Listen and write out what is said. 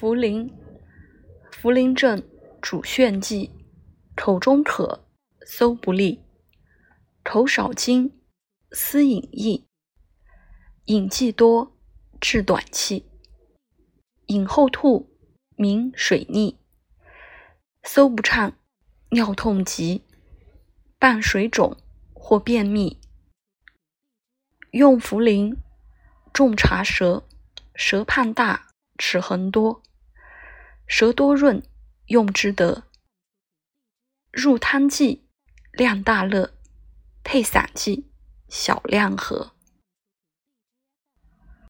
茯苓，茯苓正主眩剂，口中渴，搜不利，口少津，思饮易，饮既多，致短气，饮后吐，名水逆，搜不畅，尿痛急，伴水肿或便秘。用茯苓，重查舌，舌胖大，齿痕多，舌多润，用之得。入汤剂，量大乐，配散剂，小量喝。